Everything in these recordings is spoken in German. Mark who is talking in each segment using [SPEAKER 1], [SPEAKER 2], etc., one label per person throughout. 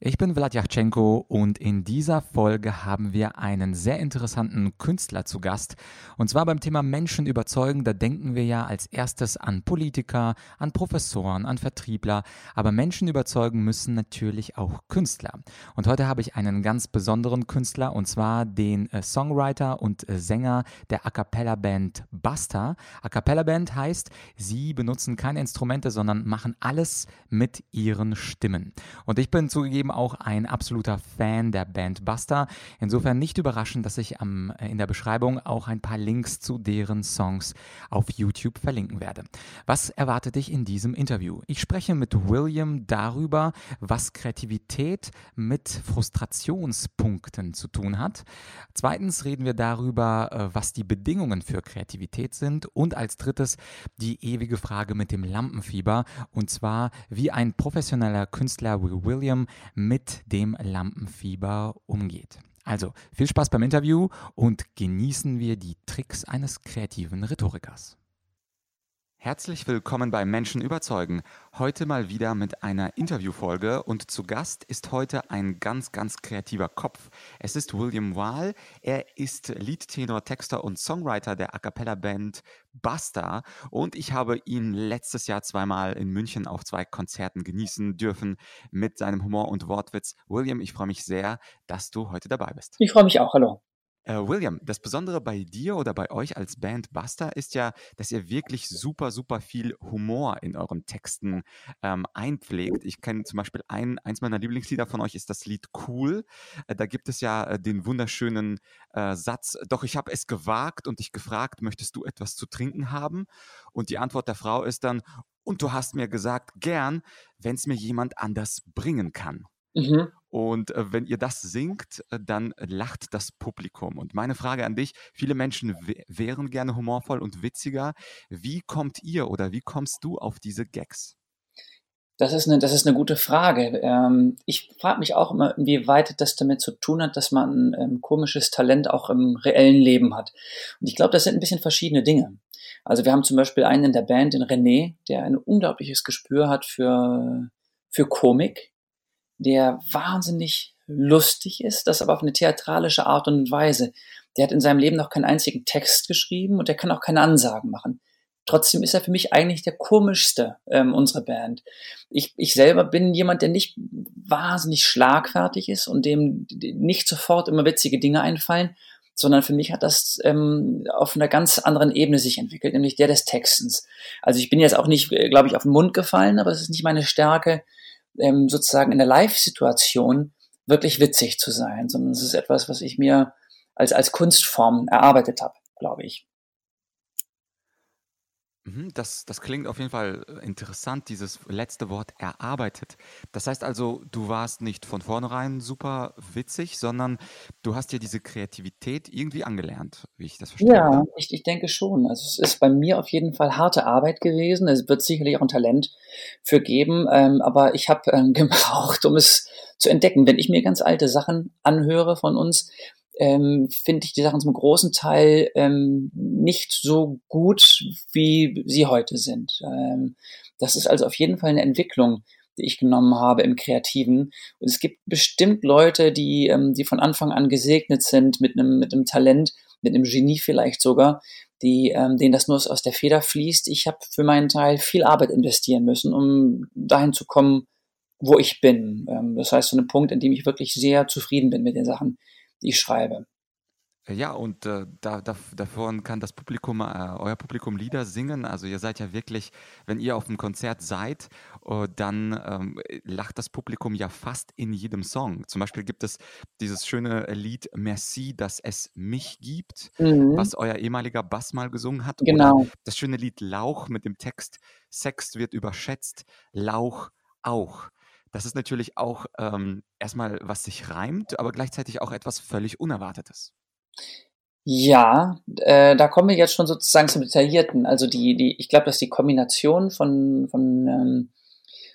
[SPEAKER 1] Ich bin Vladyachenko und in dieser Folge haben wir einen sehr interessanten Künstler zu Gast. Und zwar beim Thema Menschen überzeugen, da denken wir ja als erstes an Politiker, an Professoren, an Vertriebler, aber Menschen überzeugen müssen natürlich auch Künstler. Und heute habe ich einen ganz besonderen Künstler und zwar den äh, Songwriter und äh, Sänger der A Cappella Band Basta. A Cappella Band heißt, sie benutzen keine Instrumente, sondern machen alles mit ihren Stimmen. Und ich bin zugegeben zugegeben auch ein absoluter Fan der Band Buster. Insofern nicht überraschend, dass ich am, äh, in der Beschreibung auch ein paar Links zu deren Songs auf YouTube verlinken werde. Was erwartet dich in diesem Interview? Ich spreche mit William darüber, was Kreativität mit Frustrationspunkten zu tun hat. Zweitens reden wir darüber, äh, was die Bedingungen für Kreativität sind. Und als drittes die ewige Frage mit dem Lampenfieber. Und zwar, wie ein professioneller Künstler wie William mit dem Lampenfieber umgeht. Also viel Spaß beim Interview und genießen wir die Tricks eines kreativen Rhetorikers. Herzlich willkommen bei Menschen überzeugen. Heute mal wieder mit einer Interviewfolge und zu Gast ist heute ein ganz, ganz kreativer Kopf. Es ist William Wahl. Er ist Leadtenor, Texter und Songwriter der A Cappella Band Basta und ich habe ihn letztes Jahr zweimal in München auf zwei Konzerten genießen dürfen mit seinem Humor und Wortwitz. William, ich freue mich sehr, dass du heute dabei bist.
[SPEAKER 2] Ich freue mich auch. Hallo.
[SPEAKER 1] Äh, William, das Besondere bei dir oder bei euch als Band Buster ist ja, dass ihr wirklich super, super viel Humor in euren Texten ähm, einpflegt. Ich kenne zum Beispiel ein, eins meiner Lieblingslieder von euch ist das Lied Cool. Äh, da gibt es ja äh, den wunderschönen äh, Satz, doch ich habe es gewagt und dich gefragt, möchtest du etwas zu trinken haben? Und die Antwort der Frau ist dann, und du hast mir gesagt, gern, wenn es mir jemand anders bringen kann. Mhm. Und äh, wenn ihr das singt, äh, dann lacht das Publikum. Und meine Frage an dich, viele Menschen wären gerne humorvoll und witziger. Wie kommt ihr oder wie kommst du auf diese Gags?
[SPEAKER 2] Das ist eine, das ist eine gute Frage. Ähm, ich frage mich auch immer, inwieweit das damit zu tun hat, dass man ein ähm, komisches Talent auch im reellen Leben hat. Und ich glaube, das sind ein bisschen verschiedene Dinge. Also wir haben zum Beispiel einen in der Band, den René, der ein unglaubliches Gespür hat für, für Komik der wahnsinnig lustig ist, das aber auf eine theatralische Art und Weise. Der hat in seinem Leben noch keinen einzigen Text geschrieben und der kann auch keine Ansagen machen. Trotzdem ist er für mich eigentlich der komischste ähm, unserer Band. Ich, ich selber bin jemand, der nicht wahnsinnig schlagfertig ist und dem nicht sofort immer witzige Dinge einfallen, sondern für mich hat das ähm, auf einer ganz anderen Ebene sich entwickelt, nämlich der des Textens. Also ich bin jetzt auch nicht, äh, glaube ich, auf den Mund gefallen, aber es ist nicht meine Stärke, ähm, sozusagen in der Live-Situation wirklich witzig zu sein, sondern es ist etwas, was ich mir als, als Kunstform erarbeitet habe, glaube ich.
[SPEAKER 1] Mhm, das, das klingt auf jeden Fall äh, interessant, dieses letzte Wort erarbeitet. Das heißt also, du warst nicht von vornherein super witzig, sondern du hast dir diese Kreativität irgendwie angelernt, wie ich das verstehe.
[SPEAKER 2] Ja, ich, ich denke schon. Also es ist bei mir auf jeden Fall harte Arbeit gewesen. Es wird sicherlich auch ein Talent für geben, ähm, aber ich habe ähm, gebraucht, um es zu entdecken. Wenn ich mir ganz alte Sachen anhöre von uns, ähm, finde ich die Sachen zum großen Teil ähm, nicht so gut, wie sie heute sind. Ähm, das ist also auf jeden Fall eine Entwicklung, die ich genommen habe im Kreativen. Und es gibt bestimmt Leute, die, ähm, die von Anfang an gesegnet sind mit einem, mit Talent, mit einem Genie vielleicht sogar, die, ähm, denen das nur aus der Feder fließt. Ich habe für meinen Teil viel Arbeit investieren müssen, um dahin zu kommen, wo ich bin. Ähm, das heißt, so ein Punkt, in dem ich wirklich sehr zufrieden bin mit den Sachen, die ich schreibe.
[SPEAKER 1] Ja, und äh, da, da, davon kann das Publikum, äh, euer Publikum Lieder singen. Also ihr seid ja wirklich, wenn ihr auf einem Konzert seid, uh, dann ähm, lacht das Publikum ja fast in jedem Song. Zum Beispiel gibt es dieses schöne Lied Merci, dass es mich gibt, mhm. was euer ehemaliger Bass mal gesungen hat.
[SPEAKER 2] Genau. Oder
[SPEAKER 1] das schöne Lied Lauch mit dem Text Sex wird überschätzt, Lauch auch. Das ist natürlich auch ähm, erstmal, was sich reimt, aber gleichzeitig auch etwas völlig Unerwartetes.
[SPEAKER 2] Ja, äh, da kommen wir jetzt schon sozusagen zum Detaillierten. Also die, die, ich glaube, dass die Kombination von, von, ähm,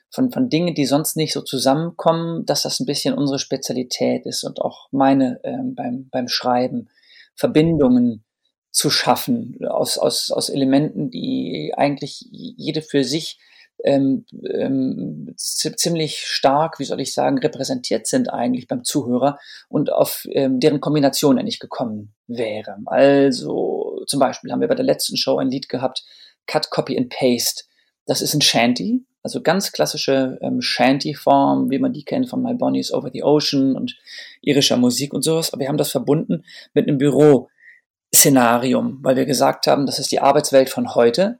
[SPEAKER 2] von, von Dingen, die sonst nicht so zusammenkommen, dass das ein bisschen unsere Spezialität ist und auch meine ähm, beim, beim Schreiben. Verbindungen zu schaffen, aus, aus, aus Elementen, die eigentlich jede für sich ähm, ähm, ziemlich stark, wie soll ich sagen, repräsentiert sind eigentlich beim Zuhörer und auf ähm, deren Kombination er nicht gekommen wäre. Also zum Beispiel haben wir bei der letzten Show ein Lied gehabt, Cut, Copy and Paste. Das ist ein Shanty, also ganz klassische ähm, Shanty-Form, wie man die kennt von My Bonnie's Over the Ocean und irischer Musik und sowas. Aber wir haben das verbunden mit einem Büro-Szenarium, weil wir gesagt haben, das ist die Arbeitswelt von heute.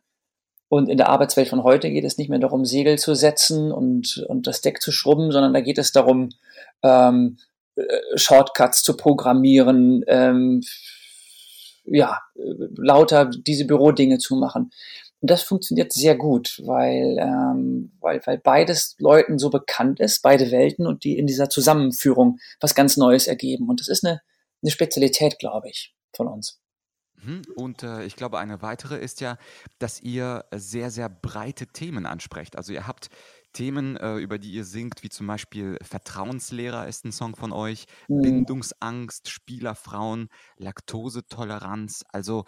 [SPEAKER 2] Und in der Arbeitswelt von heute geht es nicht mehr darum, Segel zu setzen und, und das Deck zu schrubben, sondern da geht es darum, ähm, äh, Shortcuts zu programmieren, ähm, ja, lauter diese Bürodinge zu machen. Und das funktioniert sehr gut, weil, ähm, weil, weil beides Leuten so bekannt ist, beide Welten und die in dieser Zusammenführung was ganz Neues ergeben. Und das ist eine, eine Spezialität, glaube ich, von uns.
[SPEAKER 1] Mhm. Und äh, ich glaube, eine weitere ist ja, dass ihr sehr, sehr breite Themen ansprecht. Also ihr habt Themen, äh, über die ihr singt, wie zum Beispiel Vertrauenslehrer ist ein Song von euch, mhm. Bindungsangst, Spielerfrauen, Laktosetoleranz. Also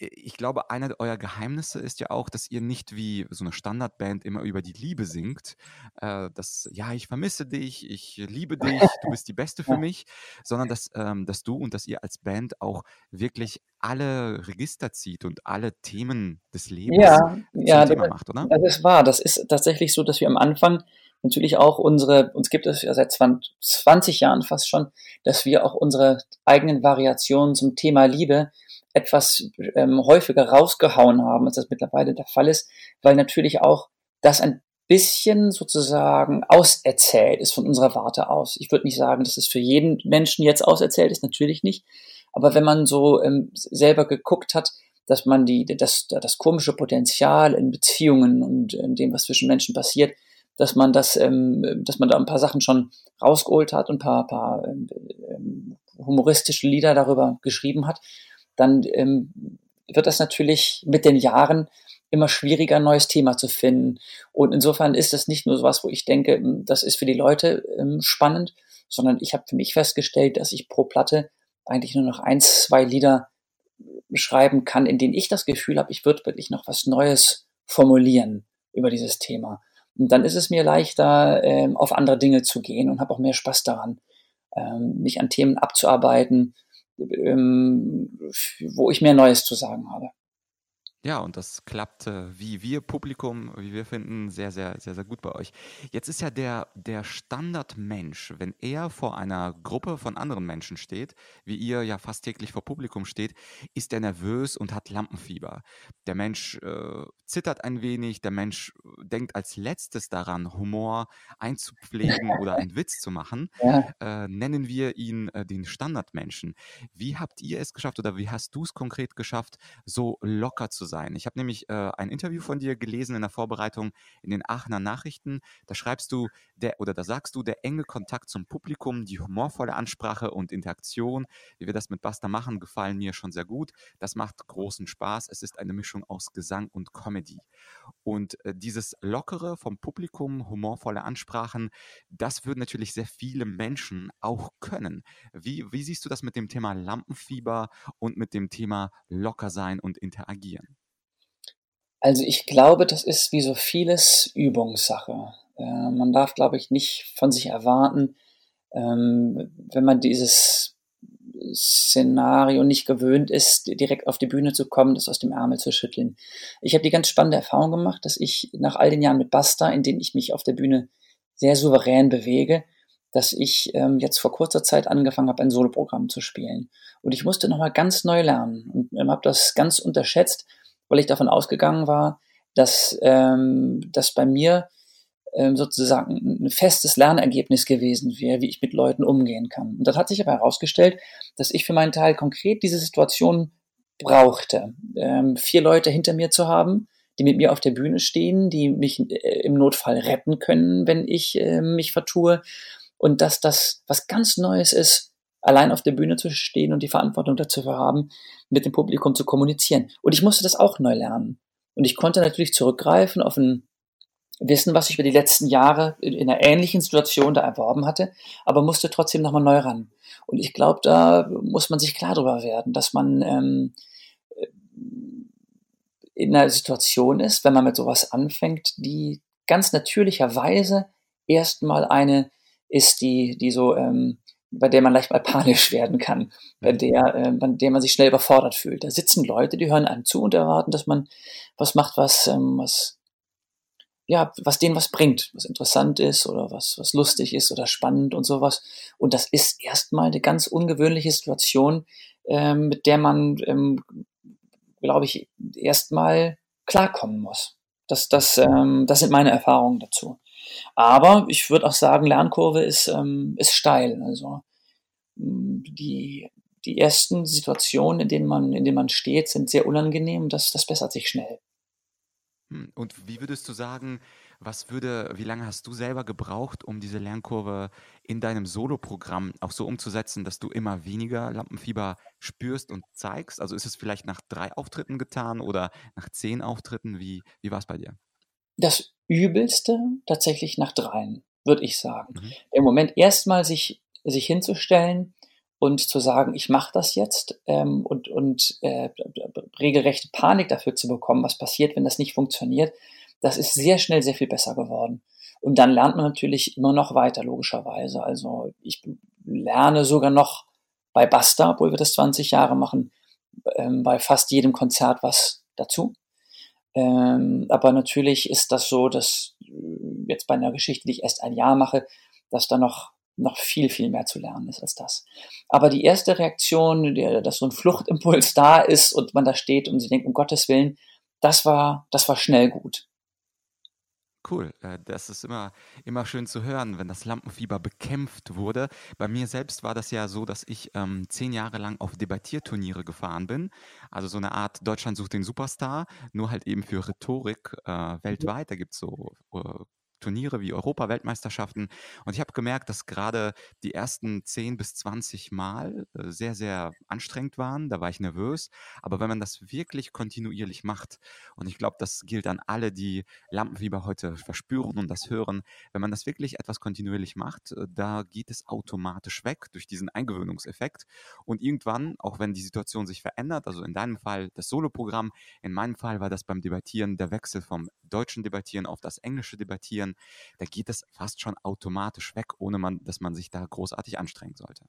[SPEAKER 1] ich glaube, einer eurer Geheimnisse ist ja auch, dass ihr nicht wie so eine Standardband immer über die Liebe singt. Äh, dass, ja, ich vermisse dich, ich liebe dich, du bist die Beste für mich, sondern dass, ähm, dass du und dass ihr als Band auch wirklich alle Register zieht und alle Themen des Lebens
[SPEAKER 2] ja, zum ja, Thema das, macht, oder? Das ist wahr. Das ist tatsächlich so, dass wir am Anfang natürlich auch unsere, uns gibt es ja seit 20 Jahren fast schon, dass wir auch unsere eigenen Variationen zum Thema Liebe etwas ähm, häufiger rausgehauen haben, als das mittlerweile der Fall ist, weil natürlich auch das ein bisschen sozusagen auserzählt ist von unserer Warte aus. Ich würde nicht sagen, dass es für jeden Menschen jetzt auserzählt ist, natürlich nicht. Aber wenn man so ähm, selber geguckt hat, dass man die, das, das komische Potenzial in Beziehungen und in dem, was zwischen Menschen passiert, dass man das, ähm, dass man da ein paar Sachen schon rausgeholt hat und ein paar, paar ähm, ähm humoristische Lieder darüber geschrieben hat, dann ähm, wird das natürlich mit den Jahren immer schwieriger, ein neues Thema zu finden. Und insofern ist das nicht nur so was, wo ich denke, hm, das ist für die Leute ähm, spannend, sondern ich habe für mich festgestellt, dass ich pro Platte eigentlich nur noch eins, zwei Lieder schreiben kann, in denen ich das Gefühl habe, ich würde wirklich noch was Neues formulieren über dieses Thema. Und dann ist es mir leichter, ähm, auf andere Dinge zu gehen und habe auch mehr Spaß daran, ähm, mich an Themen abzuarbeiten, ähm, wo ich mehr Neues zu sagen habe.
[SPEAKER 1] Ja, und das klappt, äh, wie wir Publikum, wie wir finden, sehr, sehr, sehr, sehr gut bei euch. Jetzt ist ja der, der Standardmensch, wenn er vor einer Gruppe von anderen Menschen steht, wie ihr ja fast täglich vor Publikum steht, ist er nervös und hat Lampenfieber. Der Mensch äh, zittert ein wenig, der Mensch denkt als letztes daran, Humor einzupflegen oder einen Witz zu machen. Ja. Äh, nennen wir ihn äh, den Standardmenschen. Wie habt ihr es geschafft oder wie hast du es konkret geschafft, so locker zu sein. Ich habe nämlich äh, ein Interview von dir gelesen in der Vorbereitung in den Aachener Nachrichten. Da schreibst du, der, oder da sagst du, der enge Kontakt zum Publikum, die humorvolle Ansprache und Interaktion, wie wir das mit Basta machen, gefallen mir schon sehr gut. Das macht großen Spaß. Es ist eine Mischung aus Gesang und Comedy. Und äh, dieses Lockere vom Publikum, humorvolle Ansprachen, das würden natürlich sehr viele Menschen auch können. Wie, wie siehst du das mit dem Thema Lampenfieber und mit dem Thema locker sein und interagieren?
[SPEAKER 2] Also ich glaube, das ist wie so vieles Übungssache. Äh, man darf, glaube ich, nicht von sich erwarten, ähm, wenn man dieses Szenario nicht gewöhnt ist, direkt auf die Bühne zu kommen, das aus dem Ärmel zu schütteln. Ich habe die ganz spannende Erfahrung gemacht, dass ich nach all den Jahren mit Basta, in denen ich mich auf der Bühne sehr souverän bewege, dass ich ähm, jetzt vor kurzer Zeit angefangen habe, ein Soloprogramm zu spielen. Und ich musste nochmal ganz neu lernen und ähm, habe das ganz unterschätzt, weil ich davon ausgegangen war, dass, ähm, dass bei mir ähm, sozusagen ein festes Lernergebnis gewesen wäre, wie ich mit Leuten umgehen kann. Und das hat sich aber herausgestellt, dass ich für meinen Teil konkret diese Situation brauchte, ähm, vier Leute hinter mir zu haben, die mit mir auf der Bühne stehen, die mich äh, im Notfall retten können, wenn ich äh, mich vertue. Und dass das was ganz Neues ist, allein auf der Bühne zu stehen und die Verantwortung dazu haben, mit dem Publikum zu kommunizieren. Und ich musste das auch neu lernen. Und ich konnte natürlich zurückgreifen auf ein Wissen, was ich über die letzten Jahre in, in einer ähnlichen Situation da erworben hatte, aber musste trotzdem nochmal neu ran. Und ich glaube, da muss man sich klar darüber werden, dass man, ähm, in einer Situation ist, wenn man mit sowas anfängt, die ganz natürlicherweise erstmal eine ist, die, die so, ähm, bei der man leicht mal panisch werden kann, bei der, äh, bei der man sich schnell überfordert fühlt. Da sitzen Leute, die hören einem zu und erwarten, dass man was macht, was, ähm, was, ja, was denen was bringt, was interessant ist oder was, was lustig ist oder spannend und sowas. Und das ist erstmal eine ganz ungewöhnliche Situation, ähm, mit der man, ähm, glaube ich, erstmal klarkommen muss. Das, das, ähm, das sind meine Erfahrungen dazu. Aber ich würde auch sagen, Lernkurve ist, ähm, ist steil. Also mm, die, die ersten Situationen, in denen man, in denen man steht, sind sehr unangenehm. Das, das bessert sich schnell.
[SPEAKER 1] Hm, und wie würdest du sagen, was würde, wie lange hast du selber gebraucht, um diese Lernkurve in deinem Soloprogramm auch so umzusetzen, dass du immer weniger Lampenfieber spürst und zeigst? Also ist es vielleicht nach drei Auftritten getan oder nach zehn Auftritten? Wie, wie war es bei dir?
[SPEAKER 2] Das Übelste tatsächlich nach dreien, würde ich sagen. Mhm. Im Moment erstmal sich, sich hinzustellen und zu sagen, ich mache das jetzt ähm, und, und äh, regelrechte Panik dafür zu bekommen, was passiert, wenn das nicht funktioniert, das ist sehr schnell sehr viel besser geworden. Und dann lernt man natürlich immer noch weiter, logischerweise. Also ich lerne sogar noch bei Basta, obwohl wir das 20 Jahre machen, ähm, bei fast jedem Konzert was dazu. Ähm, aber natürlich ist das so, dass äh, jetzt bei einer Geschichte, die ich erst ein Jahr mache, dass da noch noch viel, viel mehr zu lernen ist als das. Aber die erste Reaktion, dass so ein Fluchtimpuls da ist und man da steht und sie denkt, um Gottes Willen, das war, das war schnell gut.
[SPEAKER 1] Cool, äh, das ist immer, immer schön zu hören, wenn das Lampenfieber bekämpft wurde. Bei mir selbst war das ja so, dass ich ähm, zehn Jahre lang auf Debattierturniere gefahren bin. Also so eine Art Deutschland sucht den Superstar, nur halt eben für Rhetorik äh, mhm. weltweit. Da gibt es so äh, Turniere wie Europa-Weltmeisterschaften. Und ich habe gemerkt, dass gerade die ersten 10 bis 20 Mal äh, sehr, sehr anstrengend waren. Da war ich nervös. Aber wenn man das wirklich kontinuierlich macht, und ich glaube, das gilt an alle, die Lampenfieber heute verspüren und das hören, wenn man das wirklich etwas kontinuierlich macht, äh, da geht es automatisch weg durch diesen Eingewöhnungseffekt. Und irgendwann, auch wenn die Situation sich verändert, also in deinem Fall das Soloprogramm, in meinem Fall war das beim Debattieren der Wechsel vom deutschen Debattieren auf das englische Debattieren, kann, da geht es fast schon automatisch weg, ohne man, dass man sich da großartig anstrengen sollte.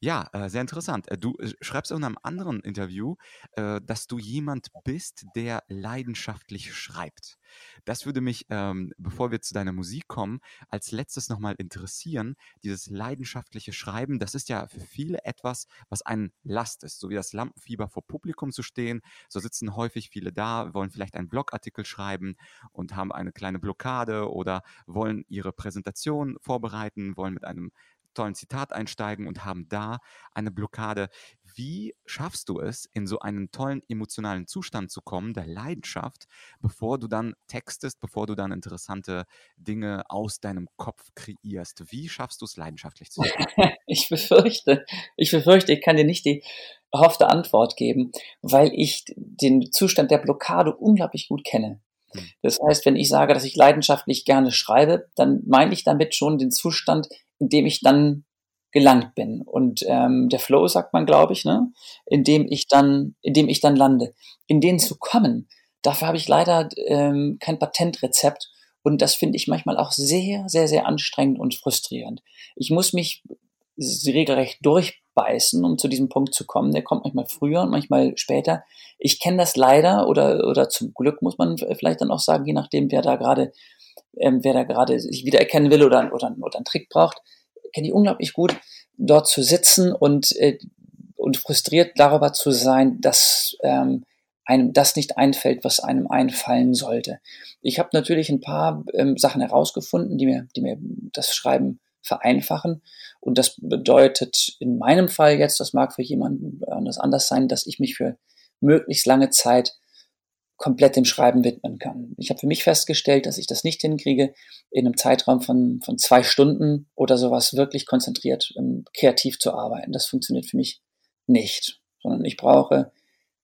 [SPEAKER 1] Ja, äh, sehr interessant. Äh, du äh, schreibst in einem anderen Interview, äh, dass du jemand bist, der leidenschaftlich schreibt. Das würde mich, ähm, bevor wir zu deiner Musik kommen, als letztes nochmal interessieren. Dieses leidenschaftliche Schreiben, das ist ja für viele etwas, was ein Last ist. So wie das Lampenfieber vor Publikum zu stehen, so sitzen häufig viele da, wollen vielleicht einen Blogartikel schreiben und haben eine kleine Blockade oder wollen ihre Präsentation vorbereiten, wollen mit einem tollen Zitat einsteigen und haben da eine Blockade. Wie schaffst du es, in so einen tollen emotionalen Zustand zu kommen, der Leidenschaft, bevor du dann textest, bevor du dann interessante Dinge aus deinem Kopf kreierst? Wie schaffst du es, leidenschaftlich zu sein?
[SPEAKER 2] ich befürchte, ich befürchte, ich kann dir nicht die erhoffte Antwort geben, weil ich den Zustand der Blockade unglaublich gut kenne. Hm. Das heißt, wenn ich sage, dass ich leidenschaftlich gerne schreibe, dann meine ich damit schon den Zustand, in dem ich dann gelangt bin. Und ähm, der Flow sagt man, glaube ich, ne? in dem ich dann, in dem ich dann lande. In den zu kommen, dafür habe ich leider ähm, kein Patentrezept. Und das finde ich manchmal auch sehr, sehr, sehr anstrengend und frustrierend. Ich muss mich regelrecht durchbeißen, um zu diesem Punkt zu kommen. Der kommt manchmal früher und manchmal später. Ich kenne das leider oder, oder zum Glück muss man vielleicht dann auch sagen, je nachdem, wer da gerade ähm, wer da gerade sich wiedererkennen will oder, oder, oder einen Trick braucht, kenne ich unglaublich gut, dort zu sitzen und, äh, und frustriert darüber zu sein, dass ähm, einem das nicht einfällt, was einem einfallen sollte. Ich habe natürlich ein paar ähm, Sachen herausgefunden, die mir, die mir das Schreiben vereinfachen. Und das bedeutet in meinem Fall jetzt, das mag für jemanden anders anders sein, dass ich mich für möglichst lange Zeit komplett dem Schreiben widmen kann. Ich habe für mich festgestellt, dass ich das nicht hinkriege, in einem Zeitraum von, von zwei Stunden oder sowas wirklich konzentriert ähm, kreativ zu arbeiten. Das funktioniert für mich nicht, sondern ich brauche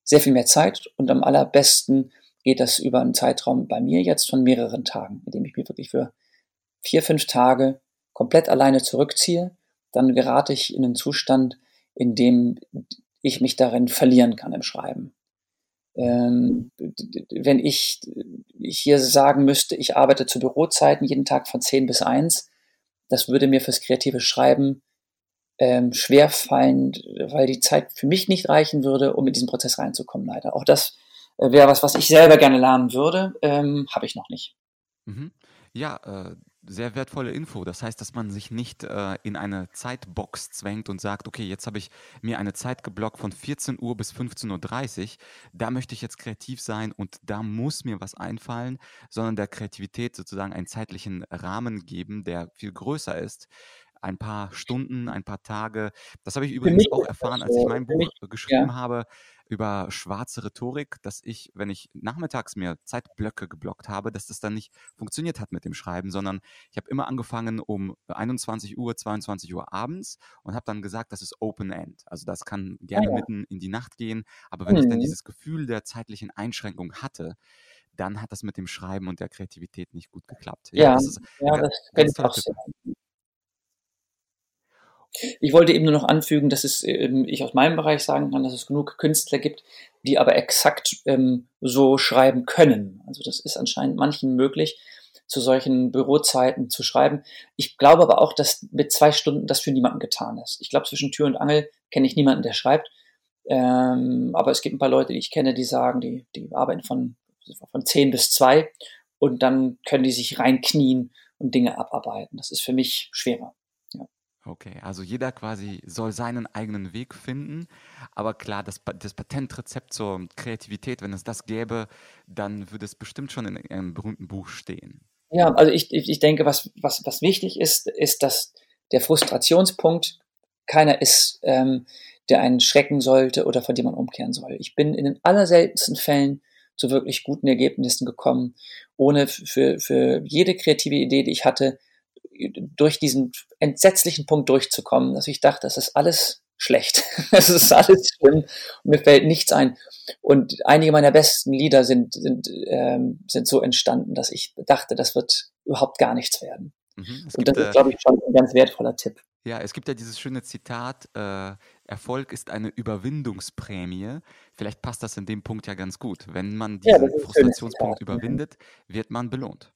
[SPEAKER 2] sehr viel mehr Zeit und am allerbesten geht das über einen Zeitraum bei mir jetzt von mehreren Tagen, indem ich mir wirklich für vier, fünf Tage komplett alleine zurückziehe. Dann gerate ich in einen Zustand, in dem ich mich darin verlieren kann im Schreiben. Ähm, wenn ich hier sagen müsste, ich arbeite zu Bürozeiten jeden Tag von 10 bis 1, das würde mir fürs kreative Schreiben ähm, schwer fallen, weil die Zeit für mich nicht reichen würde, um in diesen Prozess reinzukommen, leider. Auch das äh, wäre was, was ich selber gerne lernen würde, ähm, habe ich noch nicht.
[SPEAKER 1] Mhm. Ja, äh, sehr wertvolle Info. Das heißt, dass man sich nicht äh, in eine Zeitbox zwängt und sagt, okay, jetzt habe ich mir eine Zeit geblockt von 14 Uhr bis 15.30 Uhr. Da möchte ich jetzt kreativ sein und da muss mir was einfallen, sondern der Kreativität sozusagen einen zeitlichen Rahmen geben, der viel größer ist. Ein paar Stunden, ein paar Tage. Das habe ich übrigens auch erfahren, als ich mein Buch geschrieben ja. habe über schwarze Rhetorik, dass ich, wenn ich nachmittags mir Zeitblöcke geblockt habe, dass das dann nicht funktioniert hat mit dem Schreiben, sondern ich habe immer angefangen um 21 Uhr, 22 Uhr abends und habe dann gesagt, das ist Open End. Also das kann gerne ah, ja. mitten in die Nacht gehen, aber wenn mhm. ich dann mhm. dieses Gefühl der zeitlichen Einschränkung hatte, dann hat das mit dem Schreiben und der Kreativität nicht gut geklappt.
[SPEAKER 2] Ja, ja das ist ja, das ganz toll. Ich wollte eben nur noch anfügen, dass es, ähm, ich aus meinem Bereich sagen kann, dass es genug Künstler gibt, die aber exakt ähm, so schreiben können. Also das ist anscheinend manchen möglich, zu solchen Bürozeiten zu schreiben. Ich glaube aber auch, dass mit zwei Stunden das für niemanden getan ist. Ich glaube, zwischen Tür und Angel kenne ich niemanden, der schreibt. Ähm, aber es gibt ein paar Leute, die ich kenne, die sagen, die, die arbeiten von, von zehn bis zwei und dann können die sich reinknien und Dinge abarbeiten. Das ist für mich schwerer.
[SPEAKER 1] Okay, also jeder quasi soll seinen eigenen Weg finden. Aber klar, das, das Patentrezept zur Kreativität, wenn es das gäbe, dann würde es bestimmt schon in einem berühmten Buch stehen.
[SPEAKER 2] Ja, also ich, ich denke, was, was, was wichtig ist, ist, dass der Frustrationspunkt keiner ist, ähm, der einen schrecken sollte oder von dem man umkehren soll. Ich bin in den allerseltensten Fällen zu wirklich guten Ergebnissen gekommen, ohne für, für jede kreative Idee, die ich hatte, durch diesen entsetzlichen Punkt durchzukommen, dass ich dachte, das ist alles schlecht. Es ist alles schlimm und mir fällt nichts ein. Und einige meiner besten Lieder sind, sind, ähm, sind so entstanden, dass ich dachte, das wird überhaupt gar nichts werden. Mhm, und das ist, glaube ich, schon ein ganz wertvoller Tipp.
[SPEAKER 1] Ja, es gibt ja dieses schöne Zitat, äh, Erfolg ist eine Überwindungsprämie. Vielleicht passt das in dem Punkt ja ganz gut. Wenn man diesen ja, Frustrationspunkt überwindet, wird man belohnt.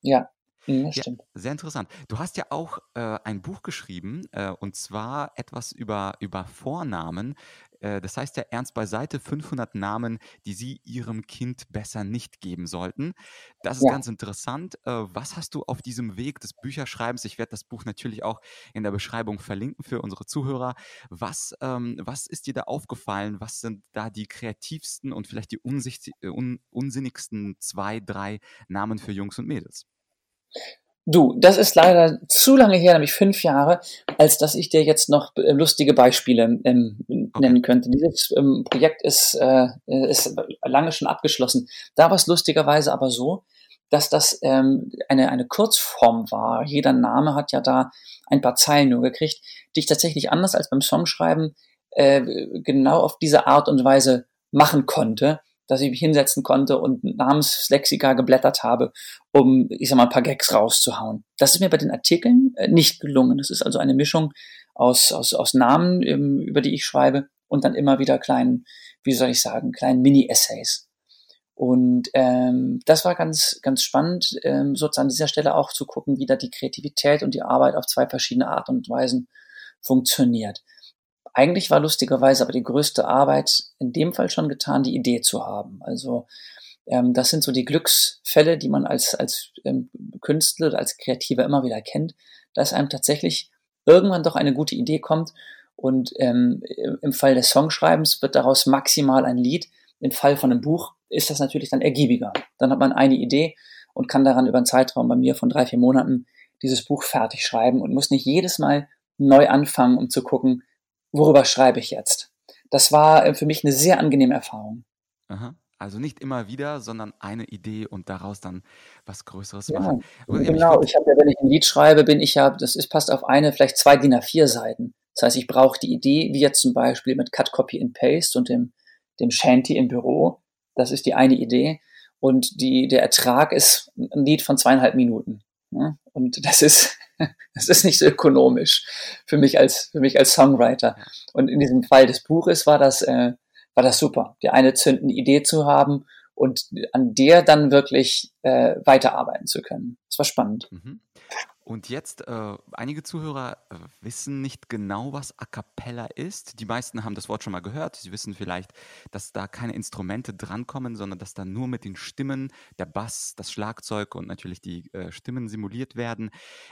[SPEAKER 2] Ja, ja, Ja, stimmt.
[SPEAKER 1] sehr interessant. Du hast ja auch äh, ein Buch geschrieben, äh, und zwar etwas über, über Vornamen. Äh, das heißt ja ernst beiseite 500 Namen, die Sie Ihrem Kind besser nicht geben sollten. Das ist Ja. ganz interessant. Äh, was hast du auf diesem Weg des Bücherschreibens? Ich werde das Buch natürlich auch in der Beschreibung verlinken für unsere Zuhörer. Was, ähm, was ist dir da aufgefallen? Was sind da die kreativsten und vielleicht die äh, un unsinnigsten zwei, drei Namen für Jungs und Mädels?
[SPEAKER 2] Du, das ist leider zu lange her, nämlich fünf Jahre, als dass ich dir jetzt noch äh, lustige Beispiele ähm, nennen könnte. Dieses ähm, Projekt ist, äh, ist lange schon abgeschlossen. Da war es lustigerweise aber so, dass das ähm, eine, eine Kurzform war. Jeder Name hat ja da ein paar Zeilen nur gekriegt, die ich tatsächlich anders als beim Songschreiben äh, genau auf diese Art und Weise machen konnte dass ich mich hinsetzen konnte und Namenslexika geblättert habe, um, ich sag mal, ein paar Gags rauszuhauen. Das ist mir bei den Artikeln äh, nicht gelungen. Das ist also eine Mischung aus, aus, aus Namen, ähm, über die ich schreibe und dann immer wieder kleinen, wie soll ich sagen, kleinen Mini-Essays. Und ähm, das war ganz, ganz spannend, ähm, sozusagen an dieser Stelle auch zu gucken, wie da die Kreativität und die Arbeit auf zwei verschiedene Art und Weisen funktioniert. Eigentlich war lustigerweise aber die größte Arbeit in dem Fall schon getan, die Idee zu haben. Also ähm, das sind so die Glücksfälle, die man als, als ähm, Künstler oder als Kreativer immer wieder kennt, dass einem tatsächlich irgendwann doch eine gute Idee kommt und ähm, im Fall des Songschreibens wird daraus maximal ein Lied. Im Fall von einem Buch ist das natürlich dann ergiebiger. Dann hat man eine Idee und kann daran über einen Zeitraum bei mir von drei, vier Monaten dieses Buch fertig schreiben und muss nicht jedes Mal neu anfangen, um zu gucken, worüber schreibe ich jetzt? Das war äh, für mich eine sehr angenehme Erfahrung.
[SPEAKER 1] Aha. Also nicht immer wieder, sondern eine Idee und daraus dann was Größeres
[SPEAKER 2] ja,
[SPEAKER 1] machen.
[SPEAKER 2] Genau, ich habe ja, wenn ich ein Lied schreibe, bin ich ja, das ist passt auf eine, vielleicht zwei DIN A4 Seiten. Das heißt, ich brauche die Idee, wie jetzt zum Beispiel mit Cut, Copy and Paste und dem, dem Shanty im Büro. Das ist die eine Idee. Und die, der Ertrag ist ein Lied von zweieinhalb Minuten. Ja? Und das ist, das ist nicht so ökonomisch für mich als, für mich als Songwriter. Und in diesem Fall des Buches war das, äh, war das super, die eine zündende Idee zu haben und an der dann wirklich äh, weiterarbeiten zu können. Das war spannend. Mhm.
[SPEAKER 1] Und jetzt, äh, einige Zuhörer äh, wissen nicht genau, was A cappella ist. Die meisten haben das Wort schon mal gehört. Sie wissen vielleicht, dass da keine Instrumente drankommen, sondern dass da nur mit den Stimmen der Bass, das Schlagzeug und natürlich die äh, Stimmen simuliert werden.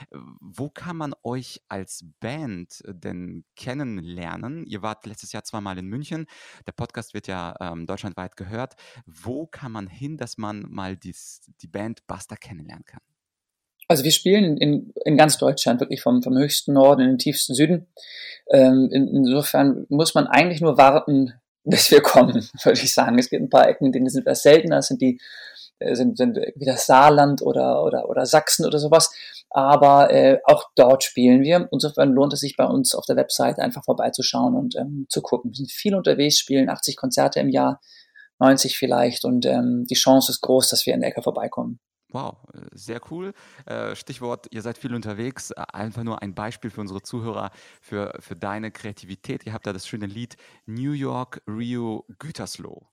[SPEAKER 1] Äh, wo kann man euch als Band äh, denn kennenlernen? Ihr wart letztes Jahr zweimal in München. Der Podcast wird ja ähm, deutschlandweit gehört. Wo kann man hin, dass man mal dies, die Band Buster kennenlernen kann?
[SPEAKER 2] Also wir spielen in, in ganz Deutschland, wirklich vom, vom höchsten Norden in den tiefsten Süden. Ähm, in, insofern muss man eigentlich nur warten, bis wir kommen, würde ich sagen. Es gibt ein paar Ecken, denen sind etwas seltener, das sind die äh, sind, sind wie das Saarland oder, oder, oder Sachsen oder sowas. Aber äh, auch dort spielen wir. Insofern lohnt es sich bei uns auf der Website einfach vorbeizuschauen und ähm, zu gucken. Wir sind viel unterwegs, spielen 80 Konzerte im Jahr, 90 vielleicht und ähm, die Chance ist groß, dass wir in der Ecke vorbeikommen.
[SPEAKER 1] Wow, sehr cool. Äh, Stichwort, ihr seid viel unterwegs. Äh, einfach nur ein Beispiel für unsere Zuhörer, für, für deine Kreativität. Ihr habt da das schöne Lied New York, Rio, Gütersloh.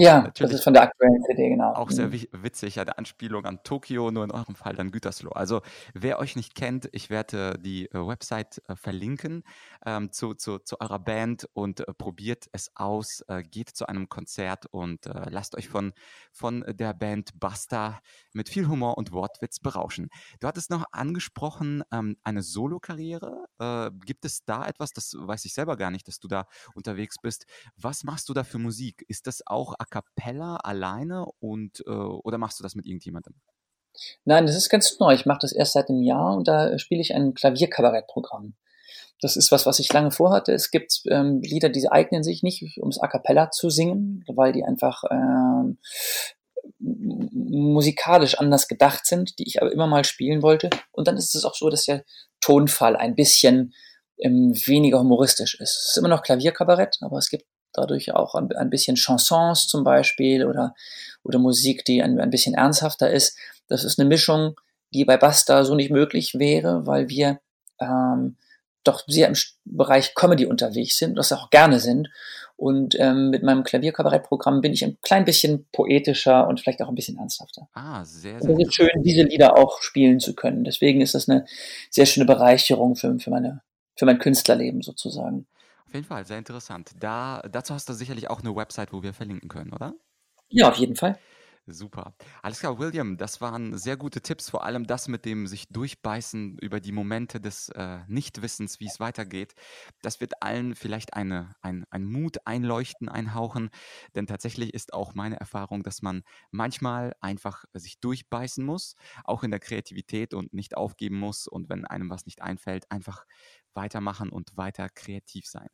[SPEAKER 2] Ja, Natürlich das ist von der aktuellen CD, genau.
[SPEAKER 1] Auch sehr mhm. witzig, ja, der Anspielung an Tokio, nur in eurem Fall dann Gütersloh. Also, wer euch nicht kennt, ich werde die äh, Website äh, verlinken ähm, zu, zu, zu eurer Band und äh, probiert es aus, äh, geht zu einem Konzert und äh, lasst euch von, von der Band Basta mit viel Humor und Wortwitz berauschen. Du hattest noch angesprochen, ähm, eine Solokarriere. Äh, gibt es da etwas, das weiß ich selber gar nicht, dass du da unterwegs bist. Was machst du da für Musik? Ist das auch a cappella alleine und äh, oder machst du das mit irgendjemandem?
[SPEAKER 2] Nein, das ist ganz neu. Ich mache das erst seit einem Jahr und da spiele ich ein Klavierkabarettprogramm. Das ist was, was ich lange vorhatte. Es gibt ähm, Lieder, die eignen sich nicht, ums A cappella zu singen, weil die einfach ähm, musikalisch anders gedacht sind, die ich aber immer mal spielen wollte. Und dann ist es auch so, dass der Tonfall ein bisschen ähm, weniger humoristisch ist. Es ist immer noch Klavierkabarett, aber es gibt dadurch auch ein, ein bisschen Chansons zum Beispiel oder, oder Musik, die ein, ein bisschen ernsthafter ist. Das ist eine Mischung, die bei Basta so nicht möglich wäre, weil wir ähm, doch sehr im Bereich Comedy unterwegs sind, das auch gerne sind. Und ähm, mit meinem Klavierkabarettprogramm bin ich ein klein bisschen poetischer und vielleicht auch ein bisschen ernsthafter.
[SPEAKER 1] Ah, sehr, sehr.
[SPEAKER 2] Und es ist schön, diese Lieder auch spielen zu können. Deswegen ist das eine sehr schöne Bereicherung für, für, meine, für mein Künstlerleben sozusagen.
[SPEAKER 1] Auf jeden Fall, sehr interessant. Da, dazu hast du sicherlich auch eine Website, wo wir verlinken können, oder?
[SPEAKER 2] Ja, auf jeden Fall.
[SPEAKER 1] Super. Alles klar, William, das waren sehr gute Tipps, vor allem das mit dem sich durchbeißen über die Momente des äh, Nichtwissens, wie es weitergeht. Das wird allen vielleicht eine, ein, ein Mut einleuchten, einhauchen, denn tatsächlich ist auch meine Erfahrung, dass man manchmal einfach sich durchbeißen muss, auch in der Kreativität und nicht aufgeben muss und wenn einem was nicht einfällt, einfach weitermachen und weiter kreativ sein.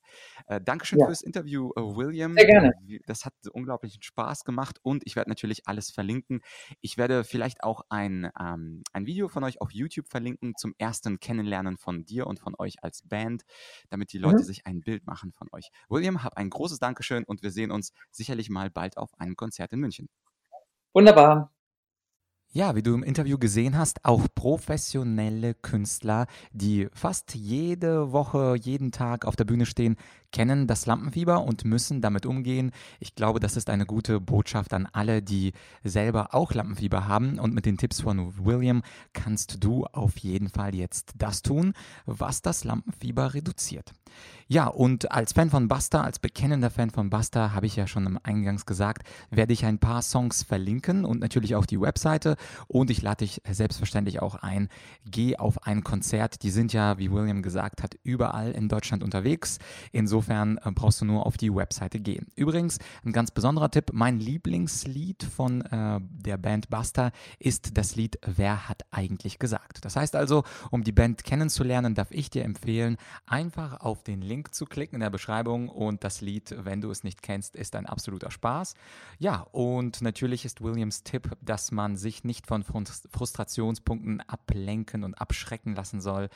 [SPEAKER 1] Äh, Dankeschön ja. fürs Interview, äh, William.
[SPEAKER 2] Sehr gerne.
[SPEAKER 1] Das hat unglaublichen Spaß gemacht und ich werde natürlich alles verlinken. Ich werde vielleicht auch ein, ähm, ein Video von euch auf YouTube verlinken zum ersten Kennenlernen von dir und von euch als Band, damit die Leute mhm. sich ein Bild machen von euch. William, hab ein großes Dankeschön und wir sehen uns sicherlich mal bald auf einem Konzert in München.
[SPEAKER 2] Wunderbar.
[SPEAKER 1] Ja, wie du im Interview gesehen hast, auch professionelle Künstler, die fast jede Woche, jeden Tag auf der Bühne stehen, kennen das Lampenfieber und müssen damit umgehen. Ich glaube, das ist eine gute Botschaft an alle, die selber auch Lampenfieber haben. Und mit den Tipps von William kannst du auf jeden Fall jetzt das tun, was das Lampenfieber reduziert. Ja, und als Fan von Buster, als bekennender Fan von Buster, habe ich ja schon im Eingangs gesagt, werde ich ein paar Songs verlinken und natürlich auch die Webseite. Und ich lade dich selbstverständlich auch ein, geh auf ein Konzert. Die sind ja, wie William gesagt hat, überall in Deutschland unterwegs. Insofern äh, brauchst du nur auf die Webseite gehen. Übrigens, ein ganz besonderer Tipp, mein Lieblingslied von äh, der Band Buster ist das Lied Wer hat eigentlich gesagt. Das heißt also, um die Band kennenzulernen, darf ich dir empfehlen, einfach auf den Link zu klicken in der Beschreibung und das Lied, wenn du es nicht kennst, ist ein absoluter Spaß. Ja, und natürlich ist Williams Tipp, dass man sich nicht von Frustrationspunkten ablenken und abschrecken lassen soll.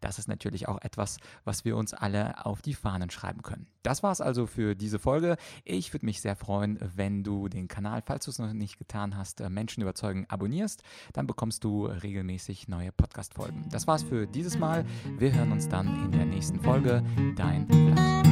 [SPEAKER 1] Das ist natürlich auch etwas, was wir uns alle auf die Fahnen schreiben können. Das war es also für diese Folge. Ich würde mich sehr freuen, wenn du den Kanal, falls du es noch nicht getan hast, äh, Menschen überzeugen, abonnierst. Dann bekommst du regelmäßig neue Podcast-Folgen. Das war's für dieses Mal. Wir hören uns dann in der nächsten Folge. Dein Blatt.